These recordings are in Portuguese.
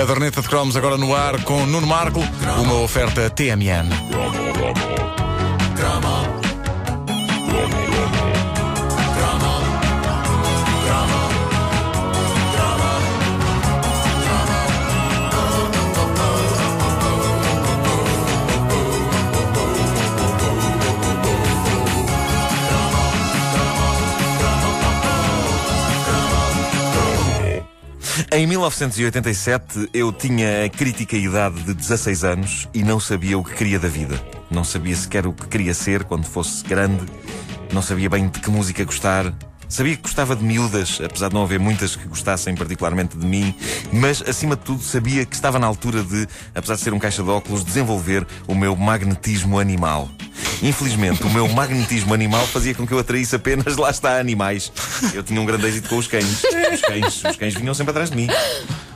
Caderneta de Cromos agora no ar com Nuno Marco, uma oferta TMN. Em 1987 eu tinha a crítica idade de 16 anos e não sabia o que queria da vida. Não sabia sequer o que queria ser quando fosse grande, não sabia bem de que música gostar. Sabia que gostava de miúdas, apesar de não haver muitas que gostassem particularmente de mim, mas acima de tudo sabia que estava na altura de, apesar de ser um caixa de óculos, desenvolver o meu magnetismo animal. Infelizmente, o meu magnetismo animal fazia com que eu atraísse apenas, lá está, animais. Eu tinha um grande êxito com os cães. Os cães, os cães vinham sempre atrás de mim.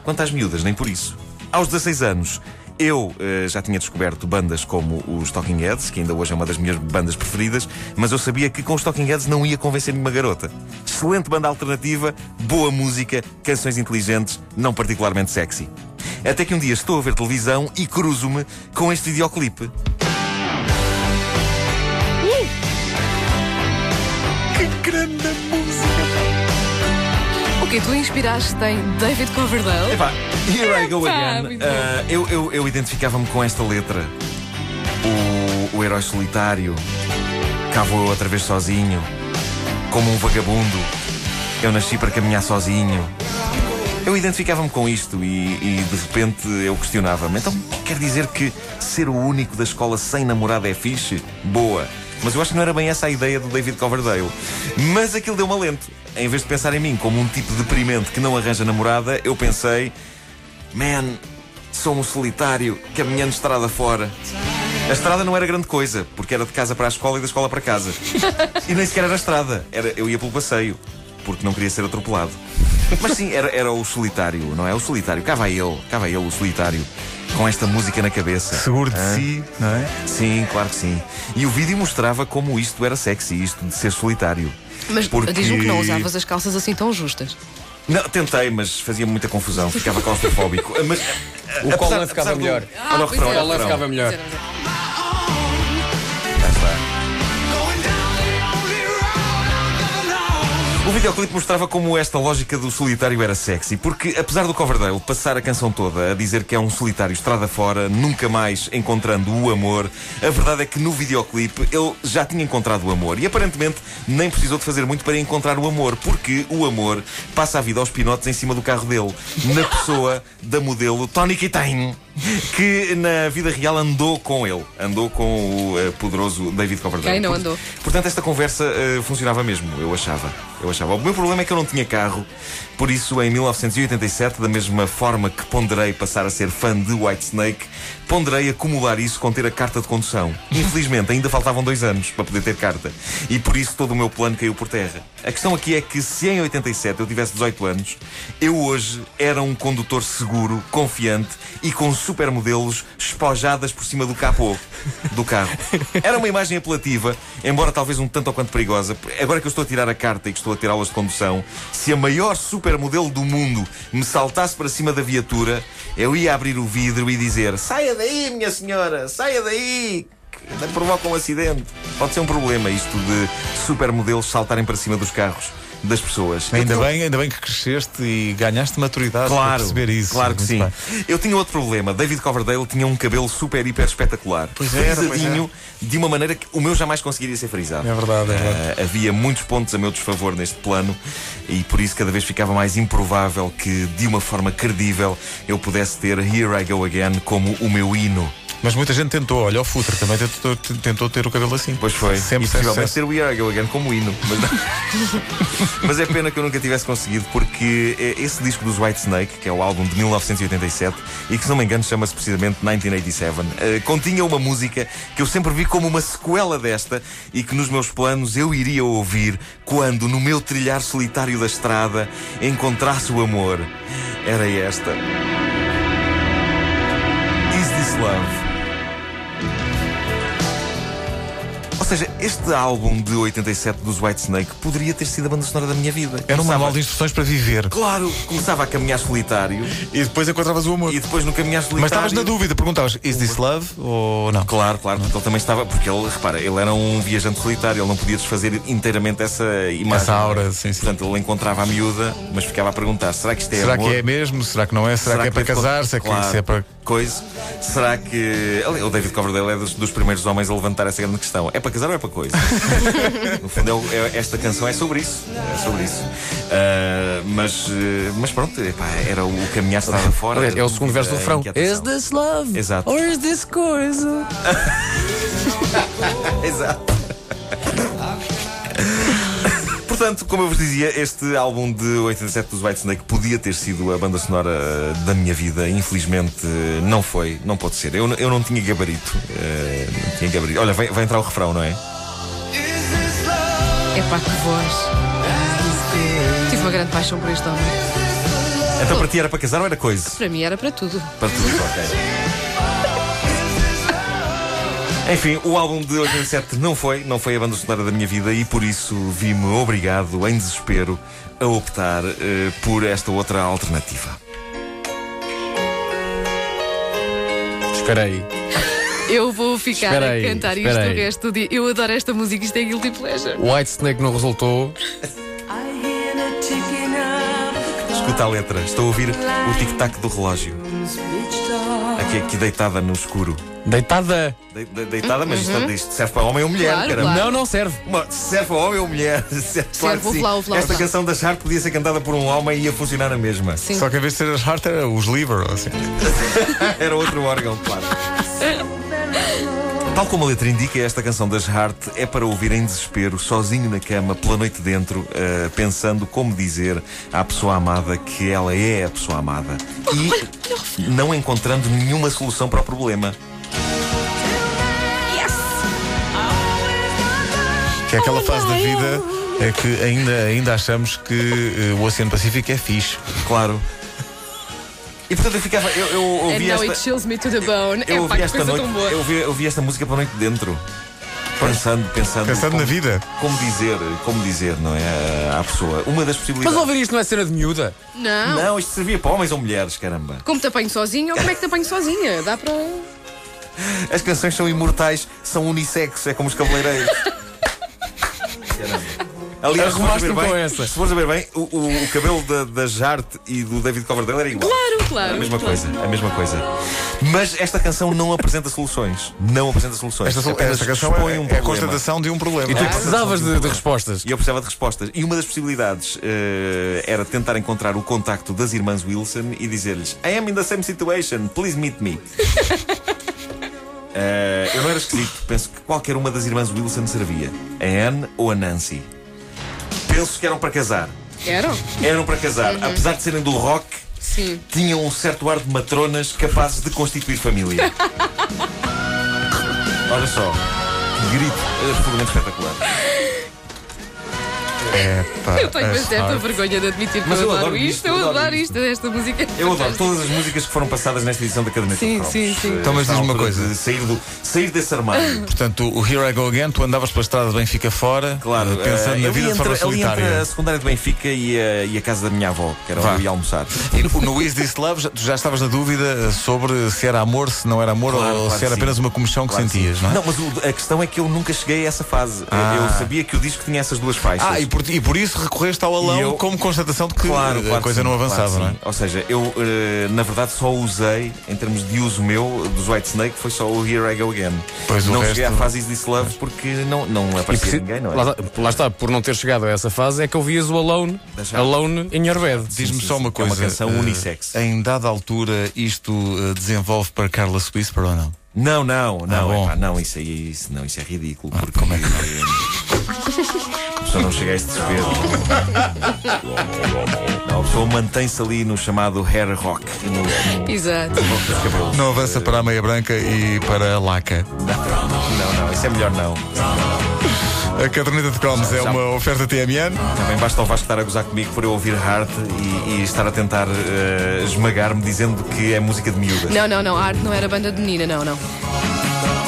Quanto às miúdas, nem por isso. Aos 16 anos, eu uh, já tinha descoberto bandas como os Talking Heads, que ainda hoje é uma das minhas bandas preferidas, mas eu sabia que com os Talking Heads não ia convencer nenhuma garota. Excelente banda alternativa, boa música, canções inteligentes, não particularmente sexy. Até que um dia estou a ver televisão e cruzo-me com este videoclipe. Que grande música! O que tu inspiraste em David Coverdale? Epá, here I go Epá, again. Ah, eu eu, eu identificava-me com esta letra. O, o herói solitário. Cá vou eu outra vez sozinho. Como um vagabundo. Eu nasci para caminhar sozinho. Eu identificava-me com isto e, e, de repente eu questionava-me. Então quer dizer que ser o único da escola sem namorada é fixe? Boa. Mas eu acho que não era bem essa a ideia do David Coverdale. Mas aquilo deu-me alento. Em vez de pensar em mim como um tipo deprimente que não arranja namorada, eu pensei: Man, sou um solitário caminhando estrada fora. A estrada não era grande coisa, porque era de casa para a escola e da escola para casa. E nem sequer era estrada, era, eu ia pelo passeio, porque não queria ser atropelado. Mas sim, era, era o solitário, não é? O solitário, cá vai ele, cá vai ele, o solitário, com esta música na cabeça. Seguro de Hã? si, não é? Sim, claro que sim. E o vídeo mostrava como isto era sexy, isto de ser solitário. Mas Porque- diz-me que não usavas as calças assim tão justas. Não, tentei, mas fazia muita confusão, ficava claustrofóbico. Mas, O apesar- ficava apesar do- melhor. Olha o refrão, olha o Ela refrão. ficava melhor. Videoclipe mostrava como esta lógica do solitário era sexy, porque apesar do Coverdale passar a canção toda a dizer que é um solitário estrada fora, nunca mais encontrando o amor, a verdade é que no videoclipe ele já tinha encontrado o amor e aparentemente nem precisou de fazer muito para encontrar o amor, porque o amor passa a vida aos pinotes em cima do carro dele, na pessoa da modelo Tony Kitain, que na vida real andou com ele, andou com o eh, poderoso David Coverdale. Quem não andou? Portanto, esta conversa eh, funcionava mesmo, eu achava. Eu achava. O meu problema é que eu não tinha carro, por isso, em 1987, da mesma forma que ponderei passar a ser fã de Whitesnake, ponderei acumular isso com ter a carta de condução. Infelizmente, ainda faltavam dois anos para poder ter carta. E por isso todo o meu plano caiu por terra. A questão aqui é que se em 87 eu tivesse 18 anos, eu hoje era um condutor seguro, confiante e com supermodelos espojadas por cima do capô do carro. Era uma imagem apelativa, embora talvez um tanto ou quanto perigosa. Agora que eu estou a tirar a carta e que estou a ter aulas de condução, se a maior supermodelo do mundo me saltasse para cima da viatura, eu ia abrir o vidro e dizer: Saia daí, minha senhora, saia daí! ainda provoca um acidente. Pode ser um problema isto de supermodelos saltarem para cima dos carros das pessoas. Ainda tenho- bem, ainda bem que cresceste e ganhaste maturidade para Claro, perceber isso. claro que Muito sim. bem. Eu tinha outro problema. David Coverdale tinha um cabelo super, hiper espetacular. Pois era, pois Frisadinho, de uma maneira que o meu jamais conseguiria ser frisado. É verdade, é verdade. Ah, havia muitos pontos a meu desfavor neste plano e por isso cada vez ficava mais improvável que, de uma forma credível, eu pudesse ter Here I Go Again como o meu hino. Mas muita gente tentou, olha, o Futre também tentou, tentou ter o cabelo assim. Pois foi. Sempre e possivelmente ter o Go Again como hino. Mas, mas é pena que eu nunca tivesse conseguido, porque eh, esse disco dos Whitesnake, que é o álbum de 1987, e que se não me engano chama-se precisamente 1987, eh, continha uma música que eu sempre vi como uma sequela desta e que nos meus planos eu iria ouvir quando, no meu trilhar solitário da estrada, encontrasse o amor. Era esta. Is This Love? Ou seja, este álbum de 87 dos Whitesnake poderia ter sido a banda sonora da minha vida. Era um manual de instruções para viver. Claro, começava a caminhar solitário E depois encontravas o amor. e depois no caminhar solitário. Mas estavas na dúvida, perguntavas: is this love ou não? Claro, claro, porque ele também estava. Porque ele, repara, ele era um viajante solitário, ele não podia desfazer inteiramente essa imagem. Essa aura, sim, sim. Portanto, ele encontrava a miúda, mas ficava a perguntar: será que isto é Será amor? que é mesmo? Será que não é? Será, que é para casar? Será que Claro, isso é para. Coisa. Será que. O David Coverdale é dos, dos primeiros homens a levantar essa grande questão. É para casar ou é para coisa? no fundo, é o- é- esta canção é sobre isso. É sobre isso. Ah, mas, eh, mas pronto, epá, era o caminhar estava fora. É o segundo verso do a refrão. Is this love? Exato. Or is this coisa? Exato. Portanto, como eu vos dizia, este álbum de 87 dos Whitesnake podia ter sido a banda sonora eh, da minha vida. Infelizmente, eh, não foi, não pode ser. Eu, eu não tinha gabarito. eh, não tinha gabarito. Olha, vai, vai entrar o refrão, não é? É pá, que voz. Tive uma grande paixão por este homem. Então, para ti era para casar ou era coisa? Para mim era para tudo. Para tudo, ok. Enfim, o álbum de 87 não foi, não foi a banda sonora da minha vida e por isso vi-me obrigado, em desespero, a optar eh, por esta outra alternativa. Espera aí. Eu vou ficar Espera a cantar isto espera o resto do dia. Eu adoro esta música, isto é Guilty Pleasure. White Snake não resultou. Escuta a letra, estou a ouvir o tic-tac do relógio. Aqui, aqui deitada no escuro. Deitada. De- de- deitada, mas isto, isto serve para homem ou mulher, Claro, caramba. claro. Não, não serve. Uma- serve para homem ou mulher? Serve, claro que ouve sim. lá, ouve lá, Esta lá. canção da Sharp podia ser cantada por um homem e ia funcionar a mesma. Sim. Só que em vez de ser as heart era os liver. ou Assim. Era outro órgão, claro. Tal como a letra indica, esta canção das Heart é para ouvir em desespero, sozinho na cama, pela noite dentro, eh, pensando como dizer à pessoa amada que ela é a pessoa amada. E não encontrando nenhuma solução para o problema. Que é aquela fase da vida é que ainda, ainda achamos que eh, o Oceano Pacífico é fixe. Claro. E portanto eu ficava. Eu, eu And ouvi now it esta. chills me to the bone. Eu é pá, ouvi que esta coisa noite. tão boa. Eu ouvi, eu ouvi esta música pela noite dentro. Pensando, pensando. Pensando como, na vida. Como dizer, como dizer, não é? À pessoa. Uma das Mas possibilidades. ouvir isto não é cena de miúda. Não. Não, isto servia para homens ou mulheres, caramba. Como te apanho sozinho ou como é que te apanho sozinha? Dá para. As canções são imortais, são unissex, é como os cabeleireiros. Aliás, se fores ver bem, com essa. se fores a ver bem, o, o- o cabelo da, da Jart e do David Coverdale era igual. Claro, claro. A mesma claro. coisa, a mesma coisa. Mas esta canção não apresenta soluções. Não apresenta soluções. Esta, Apenas esta canção é, um é a constatação de um problema. E tu Precisavas de, de respostas. E eu precisava de respostas. E uma das possibilidades eh, era tentar encontrar o contacto das irmãs Wilson e dizer-lhes: I am in the same situation, please meet me. Eh, eu não era esquisito, penso que qualquer uma das irmãs Wilson servia. A Anne ou a Nancy. Penso que eram para casar. Eram? Eram para casar. Apesar de serem do rock, Sim. tinham um certo ar de matronas capazes de constituir família. Olha só, que grito absolutamente espetacular. É, pá, Eu tenho uma certa vergonha de admitir que Mas eu eu adoro isto. isto, Eu eu adoro adoro isto. isto, esta música. Eu adoro todas as músicas que foram passadas nesta edição da Caderneta Sim, de Cromos. sim, sim. Eh, Então, mas diz-me uma coisa. de Sair, do, sair desse armário. Portanto, o Here I Go Again, tu andavas pela estrada de Benfica fora, Claro, eh, pensando eh, na vida de forma ali entre solitária. a secundária de Benfica e a, e a casa da minha avó, que era Vá. onde eu ia almoçar. E no, no Is This Love, já- tu já estavas na dúvida sobre se era amor, se não era amor, Claro, ou claro se que era sim. apenas uma comichão que Claro sentias, sim. não é? mas o- a questão é que eu nunca cheguei a essa fase. Ah. Eu sabia que o disco tinha essas duas faixas. Ah, e por, e por isso recorreste ao alão eu- como constatação de que Claro, claro a coisa sim, não avançava, claro não é? Ou seja, eu eh, na verdade só usei, em termos de uso meu, dos White Snake, foi só o Here I Go Again. Pois o não resto- cheguei à fase Is This Love porque não, não aparecia preci- ninguém, não é? lá, lá está, por não ter chegado a essa fase, é que ouvias o Alone, Alone in Your Bed. Diz-me só sim, uma que é uma coisa. canção eh, unissex. Em dada altura, isto eh, desenvolve para Carla Whisper ou não? Não, não, não, bom. epá, não, isso aí isso, não, isso é ridículo. Ah, porque como é que a pessoa não chega a esse desespero. Não, a pessoa mantém-se ali no chamado hair rock, no, no Exato. rock dos cabelos. Não avança para a meia branca e para a laca. Não, não, isso é melhor não. A caderneta de cromos é Já- uma oferta TMN. Também basta o Vasco estar a gozar comigo por eu ouvir Heart e, e estar a tentar eh, esmagar-me dizendo que é música de miúdas. Não, não, não. A arte não era banda de menina, não, não.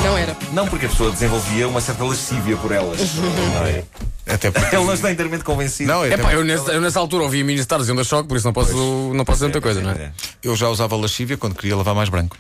Não era. Não, porque a pessoa desenvolvia uma certa lascívia por elas. não é? Até porque. Ele não está inteiramente convencido. Não, É pá, eu nessa, eu nessa altura ouvi a Ministars e onda choque, por isso não posso, não posso dizer muita coisa, não é? eu já usava lascívia quando queria lavar mais branco.